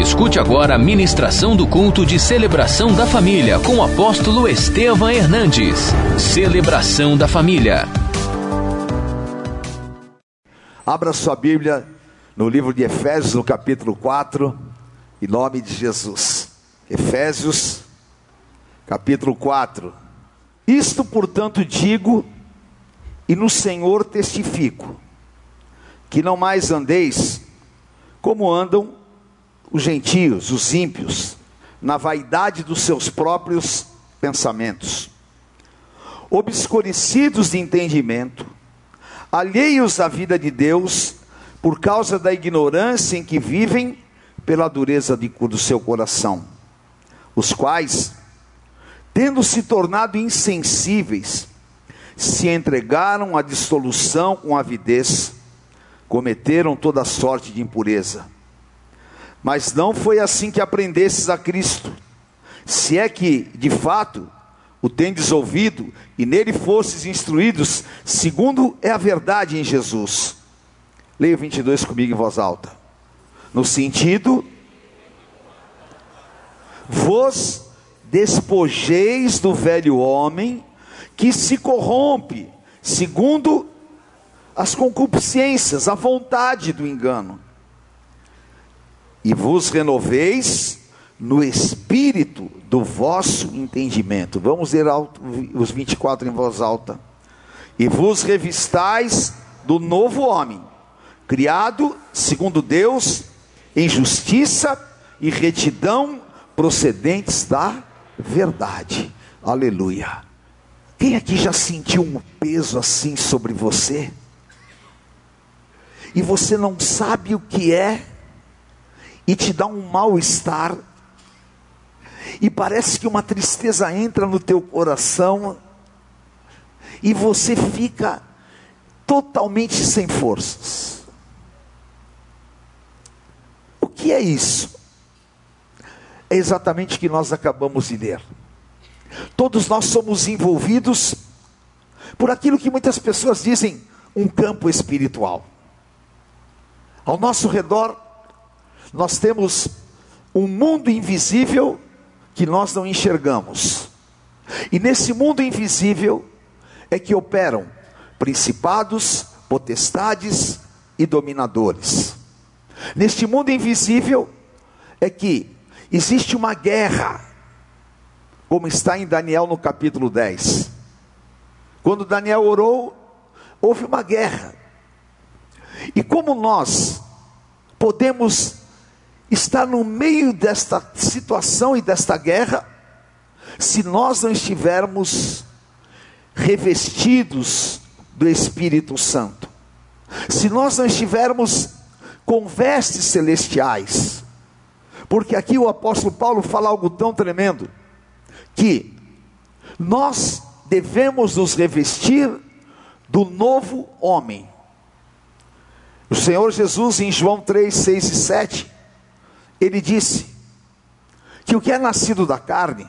Escute agora a ministração do culto de celebração da família com o apóstolo Estevam Hernandes. Celebração da família. Abra sua Bíblia no livro de Efésios, no capítulo 4, em nome de Jesus. Efésios, capítulo 4. Isto, portanto, digo e no Senhor testifico, que não mais andeis como andam os gentios, os ímpios, na vaidade dos seus próprios pensamentos, obscurecidos de entendimento, alheios à vida de Deus, por causa da ignorância em que vivem, pela dureza de, do seu coração, os quais, tendo se tornado insensíveis, se entregaram à dissolução com avidez, cometeram toda sorte de impureza. Mas não foi assim que aprendesses a Cristo. Se é que, de fato, o tendes ouvido e nele fostes instruídos, segundo é a verdade em Jesus. Leia 22 comigo em voz alta. No sentido, vos despojeis do velho homem que se corrompe, segundo as concupiscências, a vontade do engano e vos renoveis no espírito do vosso entendimento. Vamos ler alto, os 24 em voz alta. E vos revistais do novo homem, criado segundo Deus, em justiça e retidão procedentes da verdade. Aleluia. Quem aqui já sentiu um peso assim sobre você? E você não sabe o que é? E te dá um mal-estar, e parece que uma tristeza entra no teu coração, e você fica totalmente sem forças. O que é isso? É exatamente o que nós acabamos de ler. Todos nós somos envolvidos por aquilo que muitas pessoas dizem um campo espiritual. Ao nosso redor nós temos um mundo invisível que nós não enxergamos. E nesse mundo invisível é que operam principados, potestades e dominadores. Neste mundo invisível é que existe uma guerra, como está em Daniel no capítulo 10. Quando Daniel orou, houve uma guerra. E como nós podemos está no meio desta situação e desta guerra, se nós não estivermos revestidos do Espírito Santo, se nós não estivermos com vestes celestiais, porque aqui o apóstolo Paulo fala algo tão tremendo, que nós devemos nos revestir do novo homem. O Senhor Jesus, em João 3, 6 e 7, ele disse que o que é nascido da carne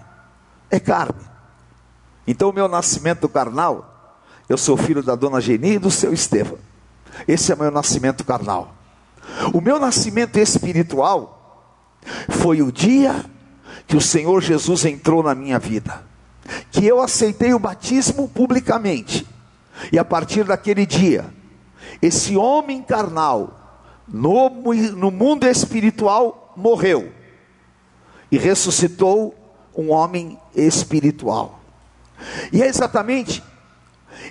é carne. Então, o meu nascimento carnal, eu sou filho da dona Geni e do seu Estevão. Esse é o meu nascimento carnal. O meu nascimento espiritual foi o dia que o Senhor Jesus entrou na minha vida, que eu aceitei o batismo publicamente, e a partir daquele dia, esse homem carnal, no, no mundo espiritual, morreu e ressuscitou um homem espiritual. E é exatamente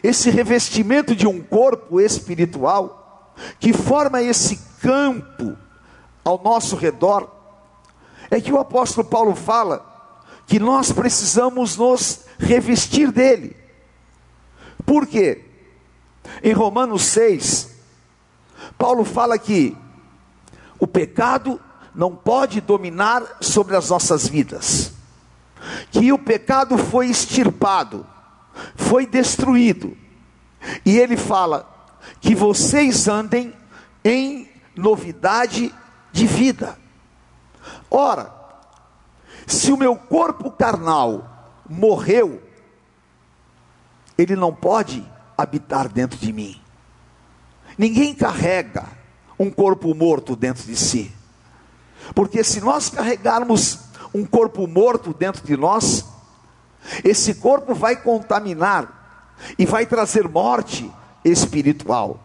esse revestimento de um corpo espiritual que forma esse campo ao nosso redor, é que o apóstolo Paulo fala que nós precisamos nos revestir dele. Por quê? Em Romanos 6, Paulo fala que o pecado não pode dominar sobre as nossas vidas. Que o pecado foi extirpado, foi destruído. E ele fala que vocês andem em novidade de vida. Ora, se o meu corpo carnal morreu, ele não pode habitar dentro de mim. Ninguém carrega um corpo morto dentro de si. Porque se nós carregarmos um corpo morto dentro de nós, esse corpo vai contaminar e vai trazer morte espiritual.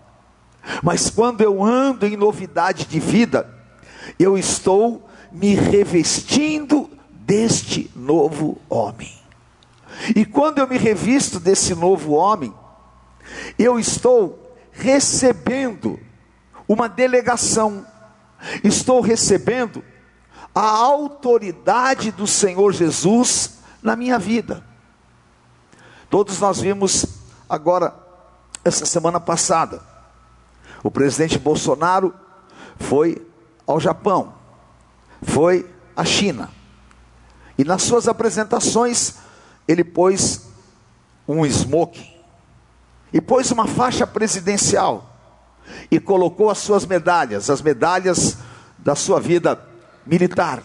Mas quando eu ando em novidade de vida, eu estou me revestindo deste novo homem. E quando eu me revisto desse novo homem, eu estou recebendo uma delegação, estou recebendo a autoridade do Senhor Jesus na minha vida. Todos nós vimos agora, essa semana passada, o presidente Bolsonaro foi ao Japão, foi à China, e nas suas apresentações, ele pôs um smoking, e pôs uma faixa presidencial, e colocou as suas medalhas, as medalhas da sua vida militar.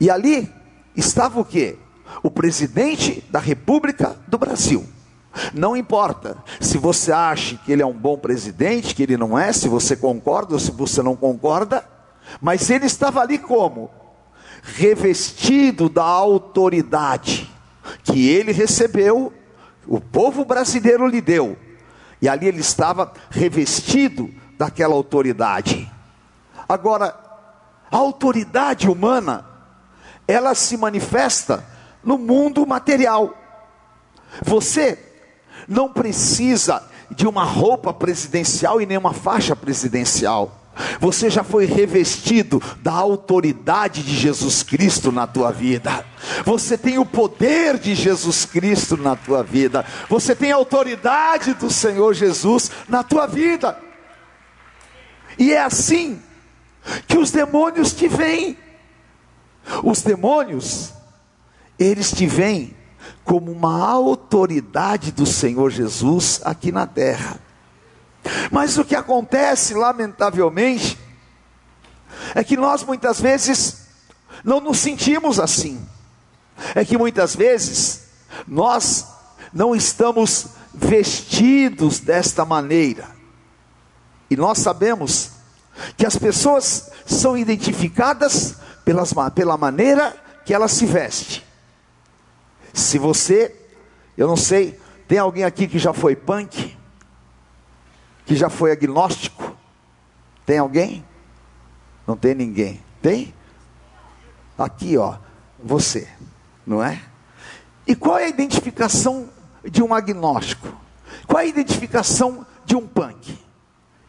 E ali estava o que? O presidente da República do Brasil. Não importa se você acha que ele é um bom presidente, que ele não é, se você concorda ou se você não concorda, mas ele estava ali como? Revestido da autoridade que ele recebeu, o povo brasileiro lhe deu, e ali ele estava revestido daquela autoridade. Agora, a autoridade humana, ela se manifesta no mundo material. Você não precisa de uma roupa presidencial e nem uma faixa presidencial. Você já foi revestido da autoridade de Jesus Cristo na tua vida. Você tem o poder de Jesus Cristo na tua vida. Você tem a autoridade do Senhor Jesus na tua vida. E é assim que os demônios te veem. Os demônios, eles te veem como uma autoridade do Senhor Jesus aqui na terra. Mas o que acontece, lamentavelmente, é que nós muitas vezes não nos sentimos assim. É que muitas vezes nós não estamos vestidos desta maneira. E nós sabemos que as pessoas são identificadas pelas, pela maneira que ela se veste. Se você, eu não sei, tem alguém aqui que já foi punk? Que já foi agnóstico? Tem alguém? Não tem ninguém. Tem? Aqui, ó, você, não é? E qual é a identificação de um agnóstico? Qual é a identificação de um punk?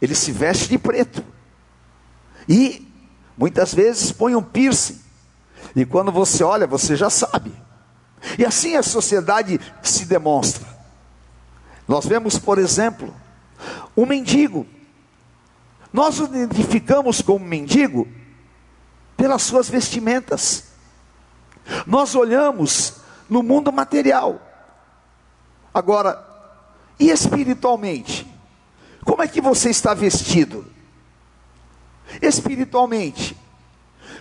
Ele se veste de preto. E muitas vezes põe um piercing. E quando você olha, você já sabe. E assim a sociedade se demonstra. Nós vemos, por exemplo, um mendigo. Nós o identificamos como mendigo pelas suas vestimentas. Nós olhamos no mundo material. Agora, e espiritualmente? Como é que você está vestido? espiritualmente.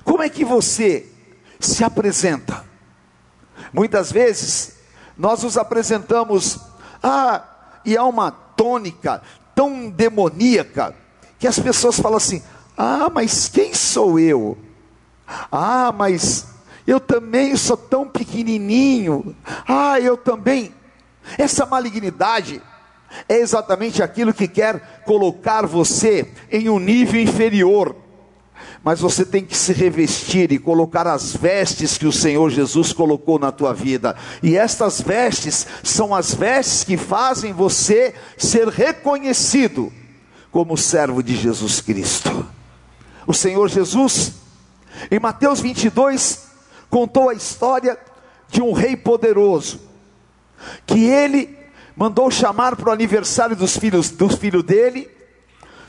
Como é que você se apresenta? Muitas vezes nós nos apresentamos, ah, e há uma tônica tão demoníaca que as pessoas falam assim: ah, mas quem sou eu? Ah, mas eu também sou tão pequenininho. Ah, eu também. Essa malignidade é exatamente aquilo que quer colocar você em um nível inferior. Mas você tem que se revestir e colocar as vestes que o Senhor Jesus colocou na tua vida. E estas vestes são as vestes que fazem você ser reconhecido como servo de Jesus Cristo. O Senhor Jesus, em Mateus 22, contou a história de um rei poderoso, que ele mandou chamar para o aniversário dos filhos do filho dele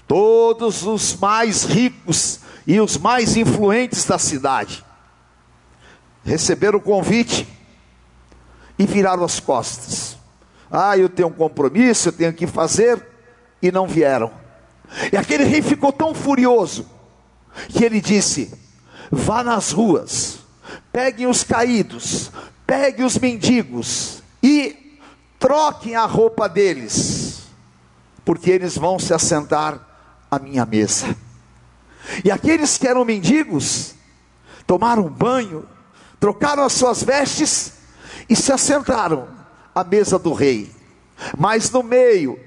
todos os mais ricos e os mais influentes da cidade. Receberam o convite e viraram as costas. Ah, eu tenho um compromisso, eu tenho que fazer, e não vieram. E aquele rei ficou tão furioso que ele disse: Vá nas ruas, peguem os caídos, pegue os mendigos e troquem a roupa deles, porque eles vão se assentar à minha mesa. E aqueles que eram mendigos tomaram banho, trocaram as suas vestes e se assentaram à mesa do rei. Mas no meio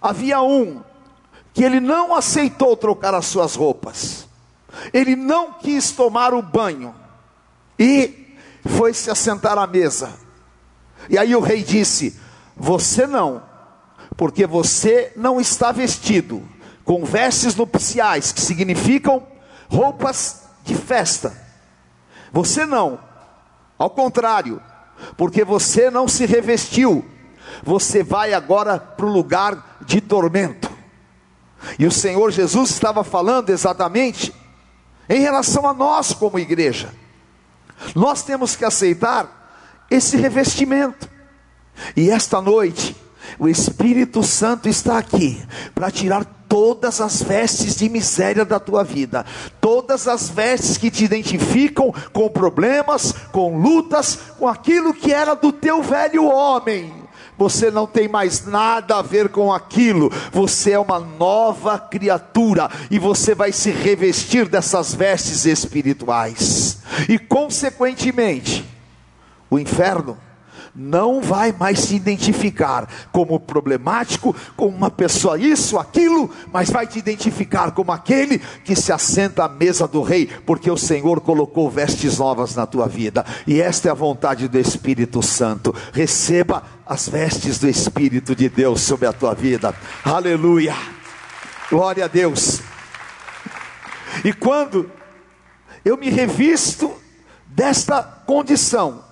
havia um que ele não aceitou trocar as suas roupas. Ele não quis tomar o banho e foi se assentar à mesa. E aí o rei disse: Você não, porque você não está vestido com vestes nupciais, que significam roupas de festa. Você não, ao contrário, porque você não se revestiu, você vai agora para o lugar de tormento. E o Senhor Jesus estava falando exatamente em relação a nós como igreja. Nós temos que aceitar esse revestimento. E esta noite, o Espírito Santo está aqui para tirar todas as vestes de miséria da tua vida, todas as vestes que te identificam com problemas, com lutas, com aquilo que era do teu velho homem. Você não tem mais nada a ver com aquilo, você é uma nova criatura e você vai se revestir dessas vestes espirituais, e consequentemente, o inferno não vai mais se identificar como problemático, como uma pessoa isso, aquilo, mas vai te identificar como aquele que se assenta à mesa do rei, porque o Senhor colocou vestes novas na tua vida, e esta é a vontade do Espírito Santo. Receba as vestes do Espírito de Deus sobre a tua vida. Aleluia. Glória a Deus. E quando eu me revisto desta condição,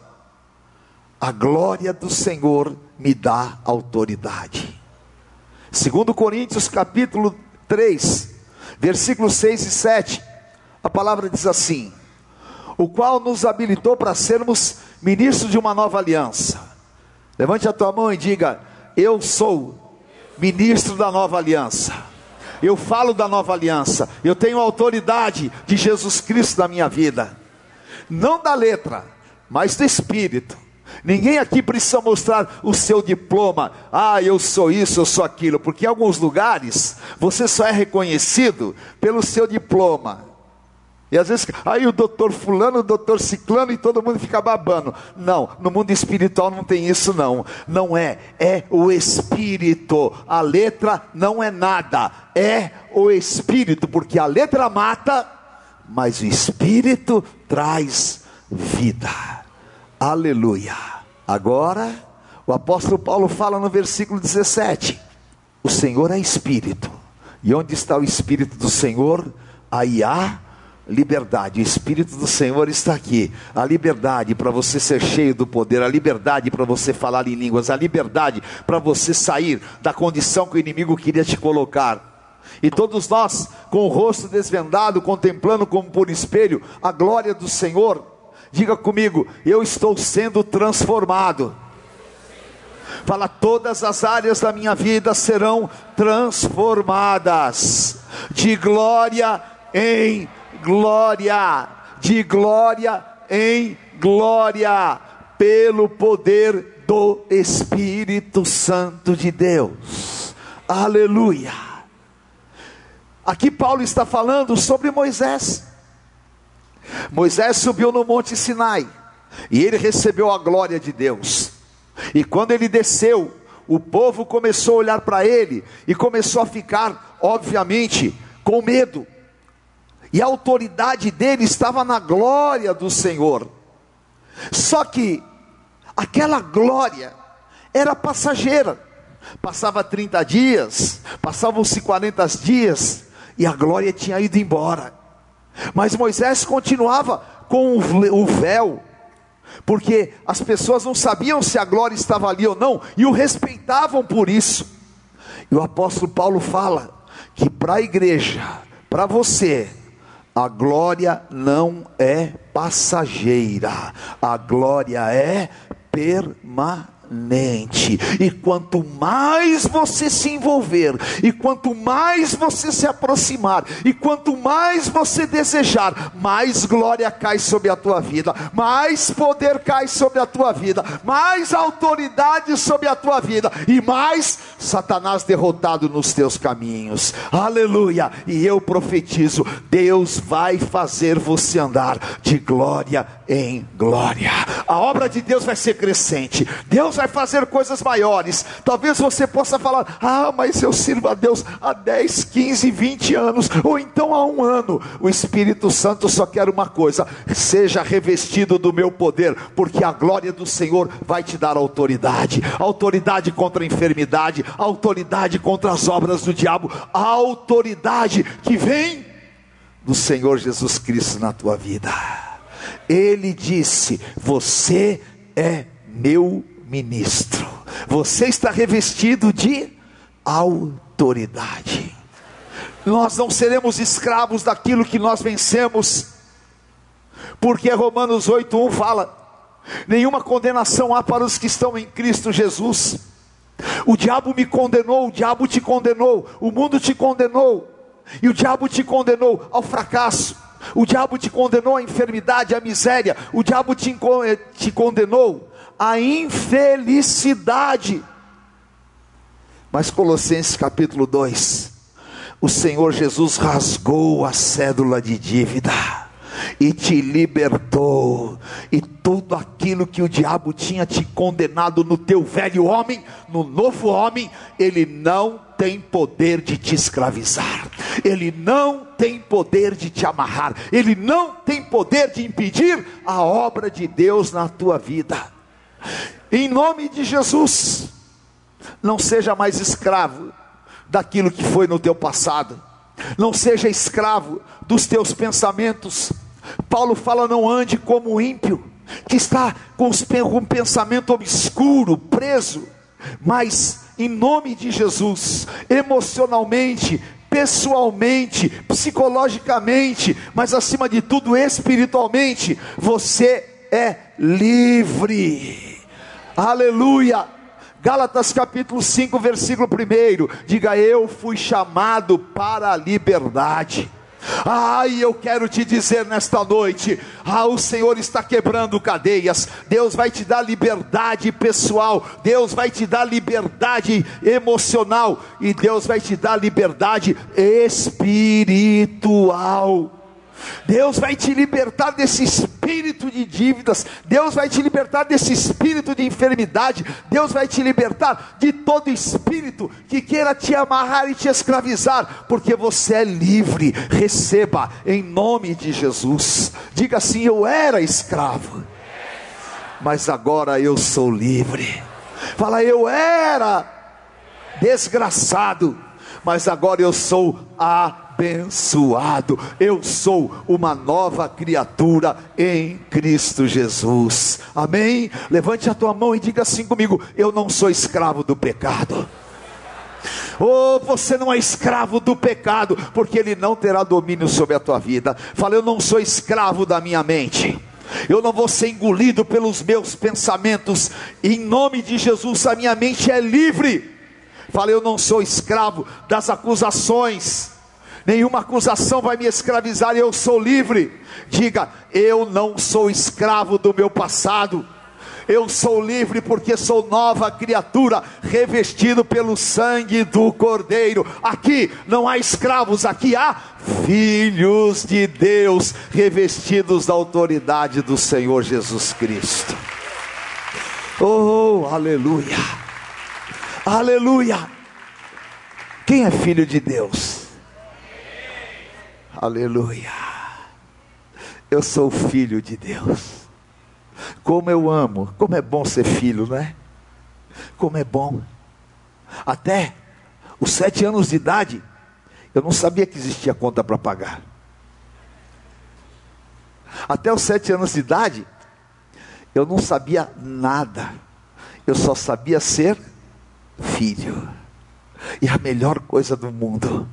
a glória do Senhor me dá autoridade. Segundo Coríntios capítulo 3, versículos 6 e 7, a palavra diz assim: o qual nos habilitou para sermos ministros de uma nova aliança. Levante a tua mão e diga: Eu sou ministro da nova aliança. Eu falo da nova aliança. Eu tenho autoridade de Jesus Cristo na minha vida. Não da letra, mas do espírito. Ninguém aqui precisa mostrar o seu diploma. Ah, eu sou isso, eu sou aquilo, porque em alguns lugares você só é reconhecido pelo seu diploma. E às vezes, aí o doutor fulano, o doutor ciclano e todo mundo fica babando. Não, no mundo espiritual não tem isso não. Não é, é o espírito. A letra não é nada, é o espírito, porque a letra mata, mas o espírito traz vida. Aleluia. Agora, o apóstolo Paulo fala no versículo 17: O Senhor é Espírito, e onde está o Espírito do Senhor, aí há liberdade. O Espírito do Senhor está aqui. A liberdade para você ser cheio do poder, a liberdade para você falar em línguas, a liberdade para você sair da condição que o inimigo queria te colocar. E todos nós, com o rosto desvendado, contemplando como por espelho a glória do Senhor, Diga comigo, eu estou sendo transformado. Fala, todas as áreas da minha vida serão transformadas, de glória em glória, de glória em glória, pelo poder do Espírito Santo de Deus. Aleluia. Aqui Paulo está falando sobre Moisés. Moisés subiu no Monte Sinai e ele recebeu a glória de Deus. E quando ele desceu, o povo começou a olhar para ele e começou a ficar, obviamente, com medo. E a autoridade dele estava na glória do Senhor. Só que aquela glória era passageira. Passava 30 dias, passavam-se 40 dias, e a glória tinha ido embora. Mas Moisés continuava com o véu, porque as pessoas não sabiam se a glória estava ali ou não, e o respeitavam por isso. E o apóstolo Paulo fala que para a igreja, para você, a glória não é passageira, a glória é permanente. Permanente. E quanto mais você se envolver, e quanto mais você se aproximar, e quanto mais você desejar, mais glória cai sobre a tua vida, mais poder cai sobre a tua vida, mais autoridade sobre a tua vida, e mais Satanás derrotado nos teus caminhos. Aleluia! E eu profetizo: Deus vai fazer você andar de glória em glória. A obra de Deus vai ser crescente. Deus vai fazer coisas maiores. Talvez você possa falar: "Ah, mas eu sirvo a Deus há 10, 15, 20 anos, ou então há um ano". O Espírito Santo só quer uma coisa: seja revestido do meu poder, porque a glória do Senhor vai te dar autoridade. Autoridade contra a enfermidade, autoridade contra as obras do diabo, a autoridade que vem do Senhor Jesus Cristo na tua vida. Ele disse: Você é meu ministro, você está revestido de autoridade. Nós não seremos escravos daquilo que nós vencemos, porque Romanos 8:1 fala: nenhuma condenação há para os que estão em Cristo Jesus. O diabo me condenou, o diabo te condenou, o mundo te condenou, e o diabo te condenou ao fracasso, o diabo te condenou à enfermidade, à miséria, o diabo te, eh, te condenou à infelicidade. Mas Colossenses capítulo 2, o Senhor Jesus rasgou a cédula de dívida e te libertou, e tudo aquilo que o diabo tinha te condenado no teu velho homem, no novo homem, ele não tem poder de te escravizar, ele não tem poder de te amarrar, ele não tem poder de impedir a obra de Deus na tua vida. Em nome de Jesus, não seja mais escravo daquilo que foi no teu passado, não seja escravo dos teus pensamentos, Paulo fala: não ande como ímpio, que está com um pensamento obscuro, preso, mas em nome de Jesus, emocionalmente, pessoalmente, psicologicamente, mas acima de tudo espiritualmente, você é livre. Aleluia. Gálatas capítulo 5, versículo 1. Diga: Eu fui chamado para a liberdade. Ai, eu quero te dizer nesta noite: ah, o Senhor está quebrando cadeias, Deus vai te dar liberdade pessoal, Deus vai te dar liberdade emocional, e Deus vai te dar liberdade espiritual. Deus vai te libertar desse espírito de dívidas, Deus vai te libertar desse espírito de enfermidade, Deus vai te libertar de todo espírito que queira te amarrar e te escravizar, porque você é livre. Receba em nome de Jesus. Diga assim: Eu era escravo, mas agora eu sou livre. Fala, eu era desgraçado, mas agora eu sou a abençoado. Eu sou uma nova criatura em Cristo Jesus. Amém? Levante a tua mão e diga assim comigo: Eu não sou escravo do pecado. Oh, você não é escravo do pecado, porque ele não terá domínio sobre a tua vida. Fala, eu não sou escravo da minha mente. Eu não vou ser engolido pelos meus pensamentos. Em nome de Jesus, a minha mente é livre. Fala, eu não sou escravo das acusações nenhuma acusação vai me escravizar, eu sou livre. Diga, eu não sou escravo do meu passado. Eu sou livre porque sou nova criatura, revestido pelo sangue do Cordeiro. Aqui não há escravos, aqui há filhos de Deus, revestidos da autoridade do Senhor Jesus Cristo. Oh, aleluia! Aleluia! Quem é filho de Deus? Aleluia. Eu sou filho de Deus. Como eu amo, como é bom ser filho, não é? Como é bom. Até os sete anos de idade, eu não sabia que existia conta para pagar. Até os sete anos de idade, eu não sabia nada. Eu só sabia ser filho. E a melhor coisa do mundo.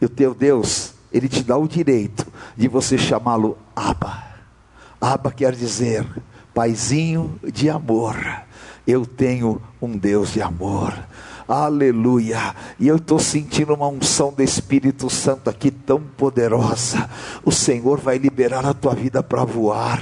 E o teu Deus ele te dá o direito de você chamá-lo Abba. Abba quer dizer paizinho de amor. Eu tenho um Deus de amor. Aleluia. E eu estou sentindo uma unção do Espírito Santo aqui tão poderosa. O Senhor vai liberar a tua vida para voar.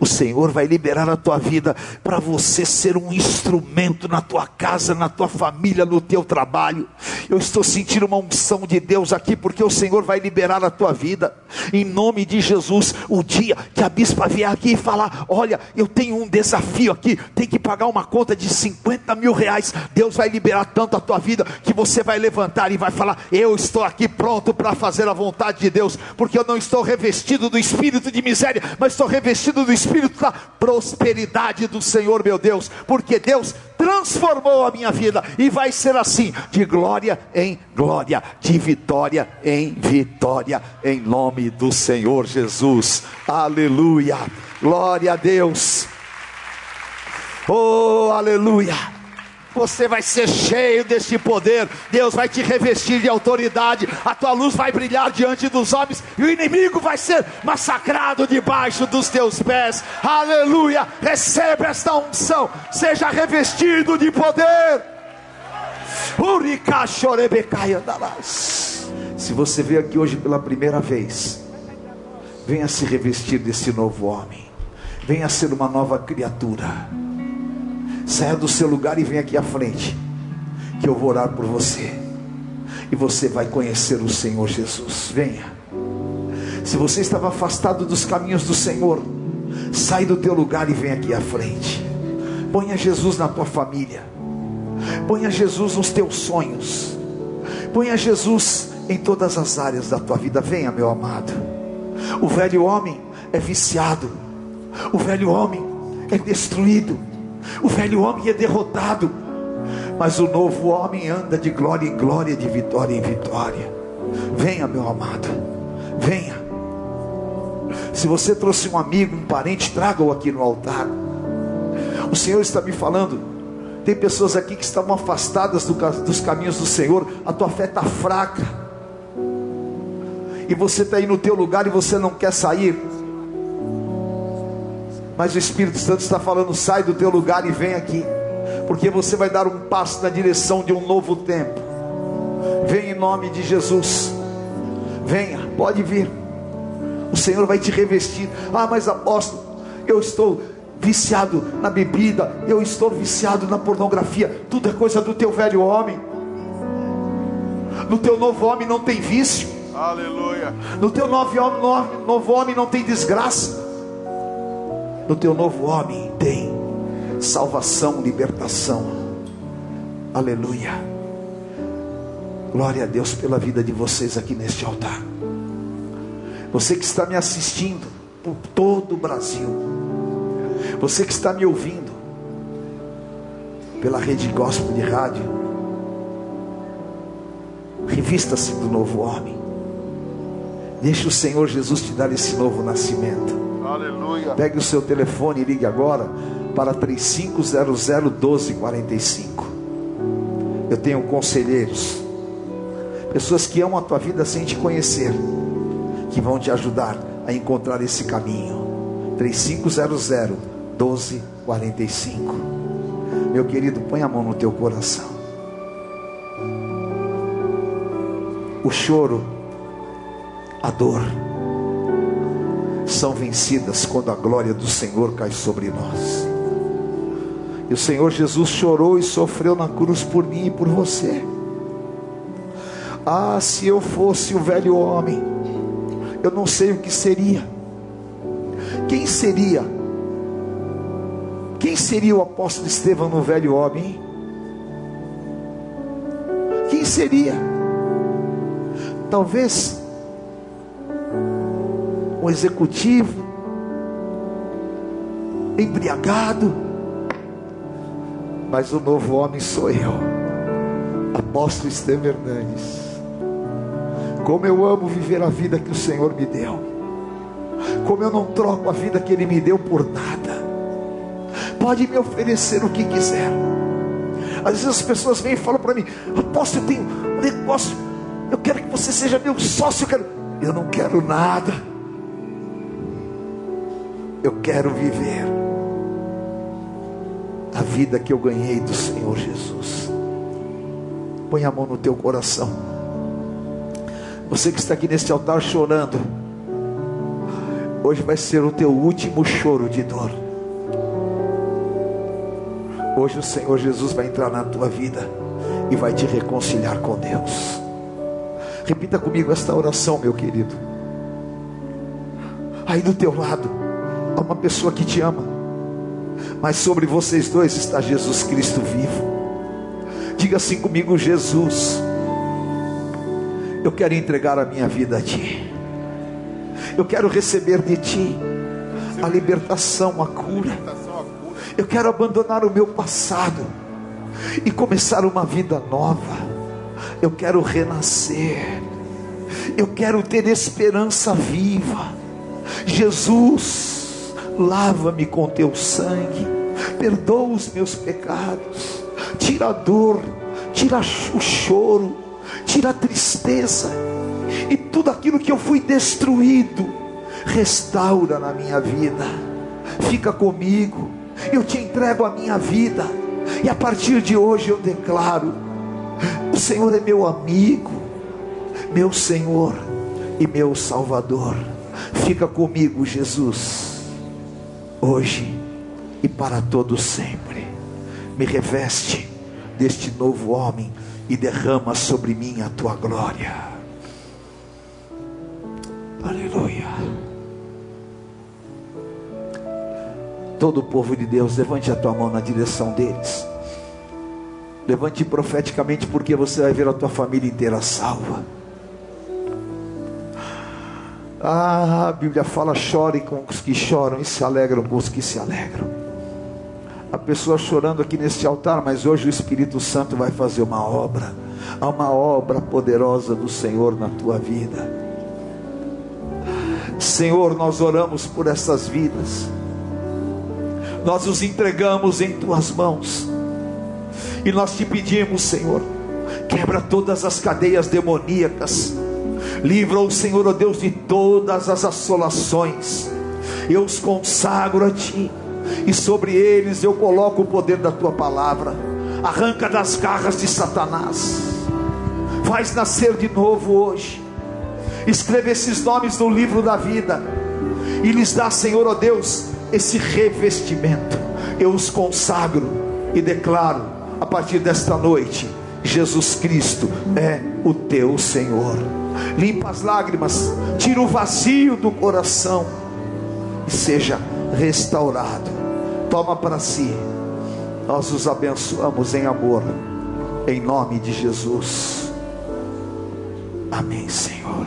O Senhor vai liberar a tua vida para você ser um instrumento na tua casa, na tua família, no teu trabalho. Eu estou sentindo uma unção de Deus aqui porque o Senhor vai liberar a tua vida. Em nome de Jesus, o dia que a bispa vier aqui e falar: Olha, eu tenho um desafio aqui, tem que pagar uma conta de 50 mil reais. Deus vai liberar tanto tanto a tua vida que você vai levantar e vai falar: Eu estou aqui pronto para fazer a vontade de Deus, porque eu não estou revestido do espírito de miséria, mas estou revestido do espírito da prosperidade do Senhor, meu Deus, porque Deus transformou a minha vida e vai ser assim, de glória em glória, de vitória em vitória, em nome do Senhor Jesus. Aleluia. Glória a Deus. Oh, aleluia você vai ser cheio deste poder, Deus vai te revestir de autoridade, a tua luz vai brilhar diante dos homens, e o inimigo vai ser massacrado debaixo dos teus pés. Aleluia! Receba esta unção, seja revestido de poder. Se você veio aqui hoje pela primeira vez, venha se revestir desse novo homem, venha ser uma nova criatura. Saia do seu lugar e venha aqui à frente, que eu vou orar por você. E você vai conhecer o Senhor Jesus. Venha. Se você estava afastado dos caminhos do Senhor, sai do teu lugar e vem aqui à frente. Ponha Jesus na tua família. Ponha Jesus nos teus sonhos. Ponha Jesus em todas as áreas da tua vida. Venha, meu amado. O velho homem é viciado. O velho homem é destruído. O velho homem é derrotado, mas o novo homem anda de glória em glória, de vitória em vitória. Venha, meu amado, venha. Se você trouxe um amigo, um parente, traga-o aqui no altar. O Senhor está me falando. Tem pessoas aqui que estão afastadas do, dos caminhos do Senhor. A tua fé está fraca. E você está aí no teu lugar e você não quer sair. Mas o Espírito Santo está falando: sai do teu lugar e vem aqui, porque você vai dar um passo na direção de um novo tempo. Vem em nome de Jesus. Venha, pode vir. O Senhor vai te revestir. Ah, mas apóstolo, eu estou viciado na bebida, eu estou viciado na pornografia. Tudo é coisa do teu velho homem. No teu novo homem não tem vício. Aleluia. No teu novo homem, novo homem não tem desgraça. No teu novo homem tem salvação, libertação. Aleluia. Glória a Deus pela vida de vocês aqui neste altar. Você que está me assistindo por todo o Brasil. Você que está me ouvindo pela rede gospel de rádio. Revista-se do novo homem. Deixe o Senhor Jesus te dar esse novo nascimento. Aleluia. Pegue o seu telefone e ligue agora para 3500 1245. Eu tenho conselheiros, pessoas que amam a tua vida sem te conhecer, que vão te ajudar a encontrar esse caminho. 3500 1245. Meu querido, põe a mão no teu coração. O choro, a dor, são vencidas quando a glória do Senhor cai sobre nós. E o Senhor Jesus chorou e sofreu na cruz por mim e por você. Ah, se eu fosse o velho homem, eu não sei o que seria. Quem seria? Quem seria o apóstolo Estevão no velho homem? Quem seria? Talvez executivo, embriagado, mas o novo homem sou eu, apóstolo Estevão Hernandes. Como eu amo viver a vida que o Senhor me deu, como eu não troco a vida que Ele me deu por nada. Pode me oferecer o que quiser. Às vezes as pessoas vêm e falam para mim: Apóstolo, eu tenho um negócio, eu quero que você seja meu sócio. Eu, quero... eu não quero nada. Eu quero viver a vida que eu ganhei do Senhor Jesus. Põe a mão no teu coração. Você que está aqui neste altar chorando, hoje vai ser o teu último choro de dor. Hoje o Senhor Jesus vai entrar na tua vida e vai te reconciliar com Deus. Repita comigo esta oração, meu querido. Aí do teu lado, uma pessoa que te ama, mas sobre vocês dois está Jesus Cristo vivo. Diga assim comigo, Jesus, eu quero entregar a minha vida a Ti, eu quero receber de Ti a libertação, a cura, eu quero abandonar o meu passado e começar uma vida nova. Eu quero renascer. Eu quero ter esperança viva. Jesus, lava-me com teu sangue. Perdoa os meus pecados. Tira a dor, tira o choro, tira a tristeza e tudo aquilo que eu fui destruído, restaura na minha vida. Fica comigo. Eu te entrego a minha vida e a partir de hoje eu declaro: o Senhor é meu amigo, meu Senhor e meu Salvador. Fica comigo, Jesus, hoje e para todo sempre. Me reveste deste novo homem e derrama sobre mim a tua glória. Aleluia. Todo o povo de Deus, levante a tua mão na direção deles. Levante profeticamente, porque você vai ver a tua família inteira salva. Ah, a Bíblia fala: chore com os que choram e se alegram com os que se alegram. A pessoa chorando aqui neste altar, mas hoje o Espírito Santo vai fazer uma obra, uma obra poderosa do Senhor na tua vida. Senhor, nós oramos por essas vidas nós os entregamos em tuas mãos. E nós te pedimos, Senhor, quebra todas as cadeias demoníacas. Livra o Senhor, ó Deus, de todas as assolações. Eu os consagro a ti, e sobre eles eu coloco o poder da tua palavra. Arranca das garras de Satanás. Faz nascer de novo hoje. Escreve esses nomes no livro da vida. E lhes dá, Senhor, ó Deus, esse revestimento. Eu os consagro e declaro a partir desta noite: Jesus Cristo é o teu Senhor. Limpa as lágrimas, tira o vazio do coração e seja restaurado. Toma para si. Nós os abençoamos em amor, em nome de Jesus. Amém, Senhor.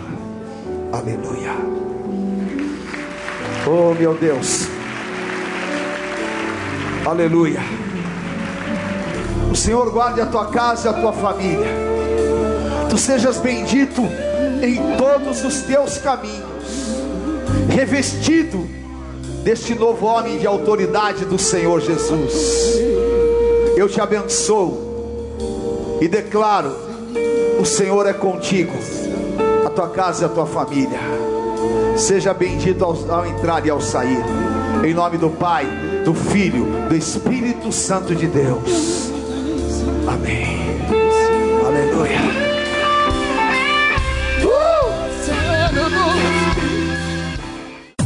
Aleluia. Oh, meu Deus. Aleluia. O Senhor guarde a tua casa e a tua família. Tu sejas bendito em todos os teus caminhos, revestido deste novo homem de autoridade do Senhor Jesus. Eu te abençoo e declaro: o Senhor é contigo, a tua casa e a tua família. Seja bendito ao, ao entrar e ao sair, em nome do Pai do Filho, do Espírito Santo de Deus. Amém.